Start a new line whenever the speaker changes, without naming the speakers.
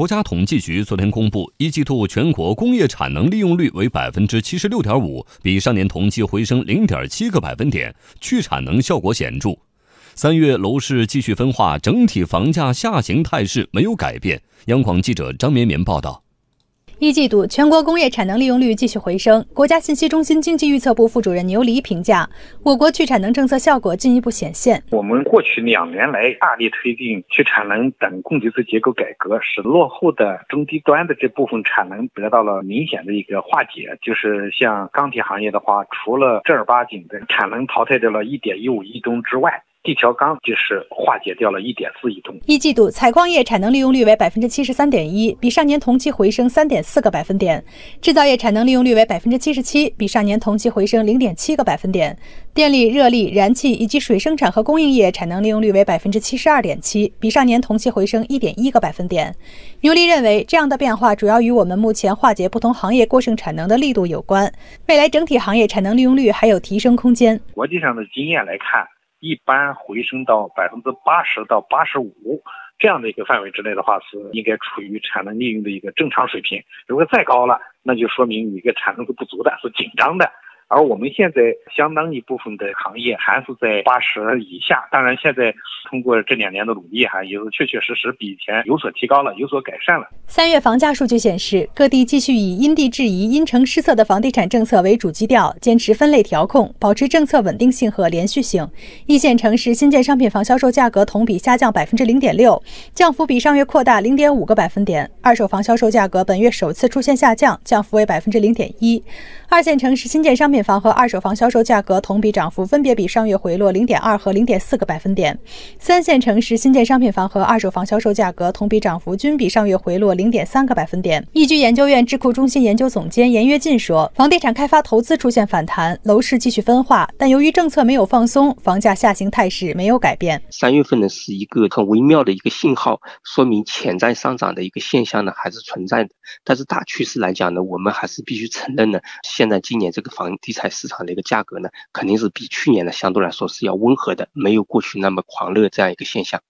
国家统计局昨天公布，一季度全国工业产能利用率为百分之七十六点五，比上年同期回升零点七个百分点，去产能效果显著。三月楼市继续分化，整体房价下行态势没有改变。央广记者张绵绵报道。
一季度，全国工业产能利用率继续回升。国家信息中心经济预测部副主任牛黎评价，我国去产能政策效果进一步显现。
我们过去两年来大力推进去产能等供给侧结构改革，使落后的中低端的这部分产能得到了明显的一个化解。就是像钢铁行业的话，除了正儿八经的产能淘汰掉了1.15亿吨之外，地条钢就是化解掉了一点四亿吨。
一季度，采矿业产能利用率为百分之七十三点一，比上年同期回升三点四个百分点；制造业产能利用率为百分之七十七，比上年同期回升零点七个百分点；电力、热力、燃气以及水生产和供应业产能利用率为百分之七十二点七，比上年同期回升一点一个百分点。牛犁认为，这样的变化主要与我们目前化解不同行业过剩产能的力度有关。未来整体行业产能利用率还有提升空间。
国际上的经验来看。一般回升到百分之八十到八十五这样的一个范围之内的话，是应该处于产能利用的一个正常水平。如果再高了，那就说明你一个产能是不足的，是紧张的。而我们现在相当一部分的行业还是在八十以下，当然现在通过这两年的努力，哈也是确确实实比以前有所提高了，有所改善了。
三月房价数据显示，各地继续以因地制宜、因城施策的房地产政策为主基调，坚持分类调控，保持政策稳定性和连续性。一线城市新建商品房销售价格同比下降百分之零点六，降幅比上月扩大零点五个百分点；二手房销售价格本月首次出现下降，降幅为百分之零点一。二线城市新建商品房和二手房销售价格同比涨幅分别比上月回落零点二和零点四个百分点。三线城市新建商品房和二手房销售价格同比涨幅均比上月回落零点三个百分点。易居研究院智库中心研究总监严跃进说：“房地产开发投资出现反弹，楼市继续分化，但由于政策没有放松，房价下行态势没有改变。
三月份呢是一个很微妙的一个信号，说明潜在上涨的一个现象呢还是存在的。但是大趋势来讲呢，我们还是必须承认呢，现在今年这个房地地产市场的一个价格呢，肯定是比去年的相对来说是要温和的，没有过去那么狂热这样一个现象。